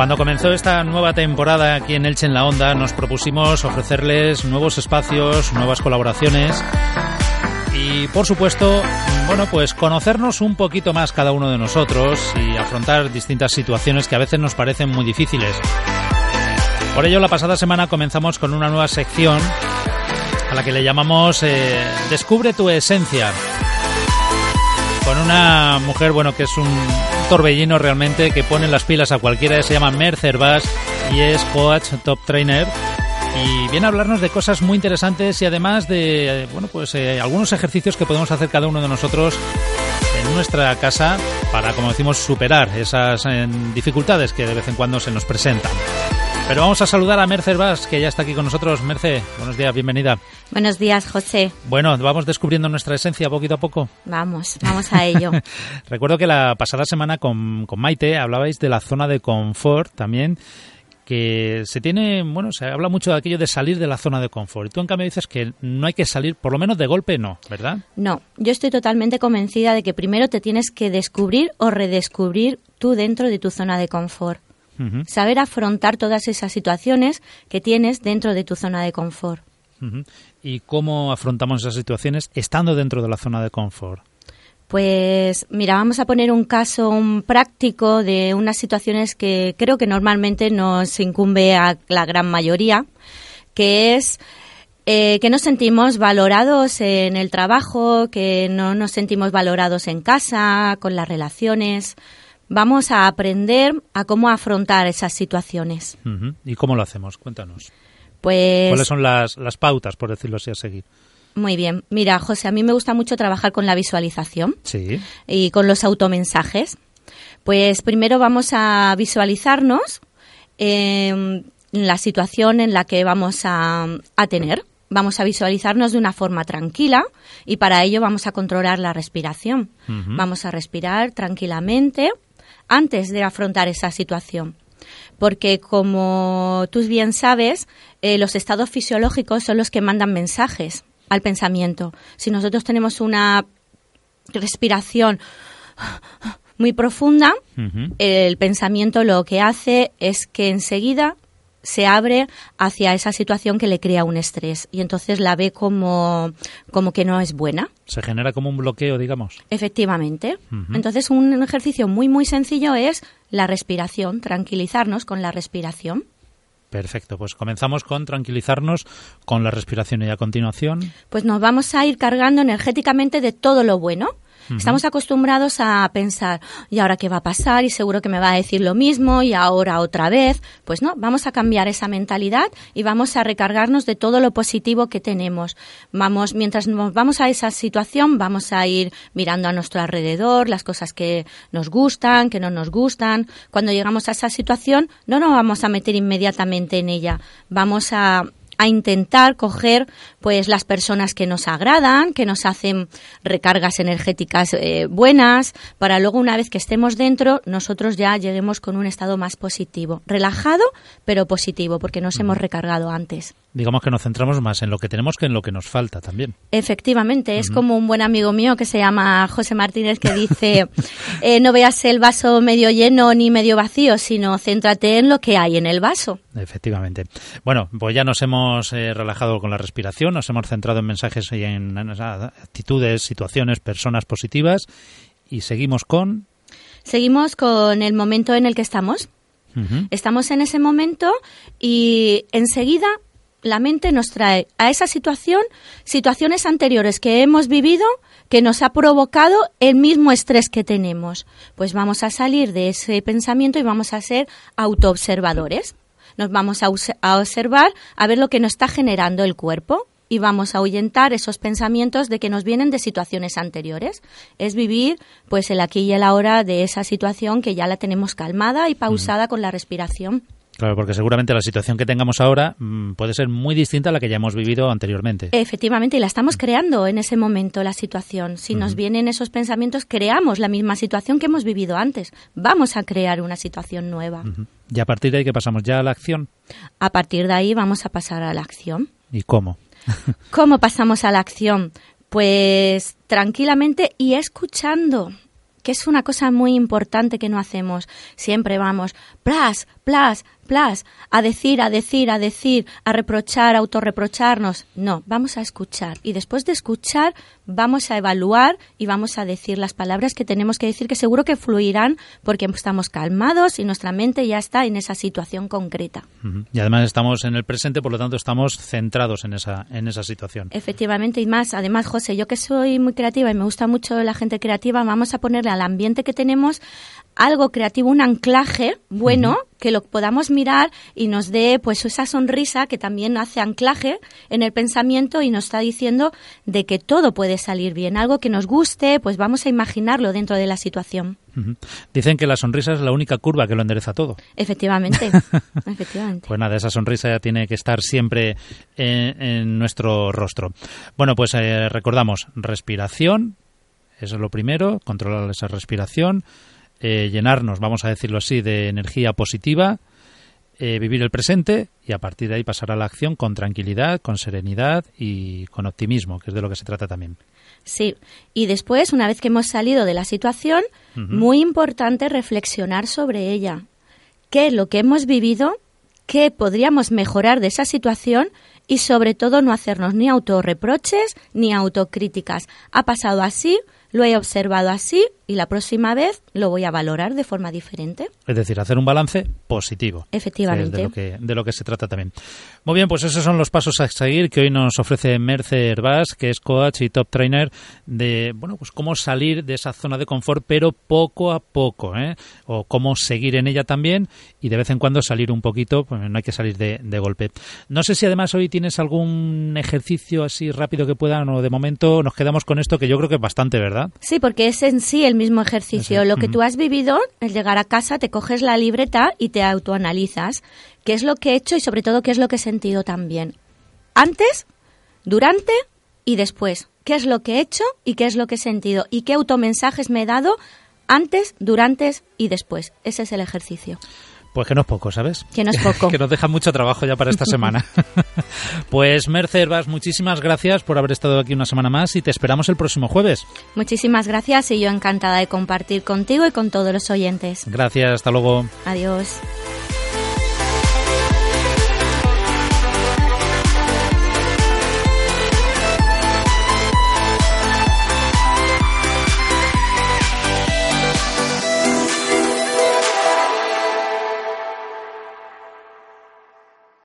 Cuando comenzó esta nueva temporada aquí en Elche en la Onda, nos propusimos ofrecerles nuevos espacios, nuevas colaboraciones y, por supuesto, bueno, pues conocernos un poquito más cada uno de nosotros y afrontar distintas situaciones que a veces nos parecen muy difíciles. Por ello, la pasada semana comenzamos con una nueva sección a la que le llamamos eh, Descubre tu esencia. Con una mujer, bueno, que es un torbellino realmente que pone las pilas a cualquiera, se llama Mercer Bass y es coach top trainer y viene a hablarnos de cosas muy interesantes y además de bueno pues eh, algunos ejercicios que podemos hacer cada uno de nosotros en nuestra casa para como decimos superar esas eh, dificultades que de vez en cuando se nos presentan. Pero vamos a saludar a Mercer Vaz, que ya está aquí con nosotros. Merce, buenos días, bienvenida. Buenos días, José. Bueno, vamos descubriendo nuestra esencia poquito a poco. Vamos, vamos a ello. Recuerdo que la pasada semana con, con Maite hablabais de la zona de confort también que se tiene, bueno, se habla mucho de aquello de salir de la zona de confort. Y tú en cambio dices que no hay que salir, por lo menos de golpe no, ¿verdad? No, yo estoy totalmente convencida de que primero te tienes que descubrir o redescubrir tú dentro de tu zona de confort. Saber afrontar todas esas situaciones que tienes dentro de tu zona de confort. ¿Y cómo afrontamos esas situaciones estando dentro de la zona de confort? Pues mira, vamos a poner un caso práctico de unas situaciones que creo que normalmente nos incumbe a la gran mayoría, que es eh, que nos sentimos valorados en el trabajo, que no nos sentimos valorados en casa, con las relaciones vamos a aprender a cómo afrontar esas situaciones. ¿Y cómo lo hacemos? Cuéntanos. Pues... ¿Cuáles son las, las pautas, por decirlo así, a seguir? Muy bien. Mira, José, a mí me gusta mucho trabajar con la visualización sí. y con los automensajes. Pues primero vamos a visualizarnos en la situación en la que vamos a, a tener. Vamos a visualizarnos de una forma tranquila y para ello vamos a controlar la respiración. Vamos a respirar tranquilamente antes de afrontar esa situación. Porque como tú bien sabes, eh, los estados fisiológicos son los que mandan mensajes al pensamiento. Si nosotros tenemos una respiración muy profunda, el pensamiento lo que hace es que enseguida se abre hacia esa situación que le crea un estrés y entonces la ve como, como que no es buena. Se genera como un bloqueo, digamos. Efectivamente. Entonces un ejercicio muy, muy sencillo es la respiración, tranquilizarnos con la respiración. Perfecto, pues comenzamos con tranquilizarnos con la respiración y a continuación. Pues nos vamos a ir cargando energéticamente de todo lo bueno Estamos acostumbrados a pensar, ¿y ahora qué va a pasar? Y seguro que me va a decir lo mismo y ahora otra vez. Pues no, vamos a cambiar esa mentalidad y vamos a recargarnos de todo lo positivo que tenemos. Vamos, mientras nos vamos a esa situación, vamos a ir mirando a nuestro alrededor, las cosas que nos gustan, que no nos gustan. Cuando llegamos a esa situación, no nos vamos a meter inmediatamente en ella. Vamos a a intentar coger pues las personas que nos agradan, que nos hacen recargas energéticas eh, buenas, para luego una vez que estemos dentro, nosotros ya lleguemos con un estado más positivo, relajado, pero positivo, porque nos hemos recargado antes digamos que nos centramos más en lo que tenemos que en lo que nos falta también. Efectivamente, es como un buen amigo mío que se llama José Martínez que dice, eh, no veas el vaso medio lleno ni medio vacío, sino céntrate en lo que hay en el vaso. Efectivamente. Bueno, pues ya nos hemos eh, relajado con la respiración, nos hemos centrado en mensajes y en, actitudes, situaciones, personas positivas y seguimos con... Seguimos con el momento en el que estamos. Estamos en ese momento y enseguida la mente nos trae a esa situación situaciones anteriores que hemos vivido que nos ha provocado el mismo estrés que tenemos. Pues vamos a salir de ese pensamiento y vamos a ser autoobservadores. nos vamos a, a observar a ver lo que nos está generando el cuerpo y vamos a ahuyentar esos pensamientos de que nos vienen de situaciones anteriores. Es vivir pues el aquí y el ahora de esa situación que ya la tenemos calmada y pausada con la respiración. Claro, porque seguramente la situación que tengamos ahora mm, puede ser muy distinta a la que ya hemos vivido anteriormente. Efectivamente, y la estamos creando en ese momento, la situación. Si nos vienen esos pensamientos, creamos la misma situación que hemos vivido antes. Vamos a crear una situación nueva. ¿Y a partir de ahí qué pasamos? ¿Ya a la acción? A partir de ahí vamos a pasar a la acción. ¿Y cómo? ¿Cómo pasamos a la acción? Pues tranquilamente y escuchando que es una cosa muy importante que no hacemos. Siempre vamos, plas, plas, a decir, a decir, a decir, a reprochar, a autorreprocharnos. No, vamos a escuchar. Y después de escuchar, vamos a evaluar y vamos a decir las palabras que tenemos que decir, que seguro que fluirán porque estamos calmados y nuestra mente ya está en esa situación concreta. Y además estamos en el presente, por lo tanto estamos centrados en esa, en esa situación. Efectivamente, y más, además, José, yo que soy muy creativa y me gusta mucho la gente creativa, vamos a ponerle al ambiente que tenemos algo creativo, un anclaje bueno, que lo podamos mirar y nos dé pues esa sonrisa que también hace anclaje en el pensamiento y nos está diciendo de que todo puede salir bien, algo que nos guste, pues vamos a imaginarlo dentro de la situación. Dicen que la sonrisa es la única curva que lo endereza todo. Efectivamente, efectivamente. Pues nada, esa sonrisa ya tiene que estar siempre en, nuestro rostro. Bueno, pues eh, recordamos, respiración, eso es lo primero, controlar esa respiración, eh, llenarnos, vamos a decirlo así, de energía positiva, eh, vivir el presente y a partir de ahí pasar a la acción con tranquilidad, con serenidad y con optimismo, que es de lo que se trata también. Sí, y después, una vez que hemos salido de la situación, muy importante reflexionar sobre ella. ¿Qué es lo que hemos vivido? ¿Qué podríamos mejorar de esa situación? Y sobre todo no hacernos ni autorreproches ni autocríticas. Ha pasado así, lo he observado así y la próxima vez lo voy a valorar de forma diferente. Es decir, hacer un balance positivo. Efectivamente. de, lo que, de lo que se trata también. Muy bien, pues esos son los pasos a seguir que hoy nos ofrece Merce Herbás, que es coach y top trainer de, bueno, pues cómo salir de esa zona de confort, pero poco a poco, ¿eh? O cómo seguir en ella también y de vez en cuando salir un poquito, pues no hay que salir de, de golpe. No sé si además hoy tienes algún ejercicio así rápido que puedan o de momento nos quedamos con esto que yo creo que es bastante, ¿verdad? Sí, porque es en sí el mismo ejercicio. Lo que tú has vivido, el llegar a casa, te coges la libreta y te autoanalizas qué es lo que he hecho y sobre todo qué es lo que he sentido también. Antes, durante y después. ¿Qué es lo que he hecho y qué es lo que he sentido? ¿Y qué automensajes me he dado antes, durante y después? Ese es el ejercicio. Pues que no es poco, ¿sabes? Que no es poco. que nos deja mucho trabajo ya para esta semana. pues Mercer Vas, muchísimas gracias por haber estado aquí una semana más y te esperamos el próximo jueves. Muchísimas gracias y yo encantada de compartir contigo y con todos los oyentes. Gracias, hasta luego. Adiós.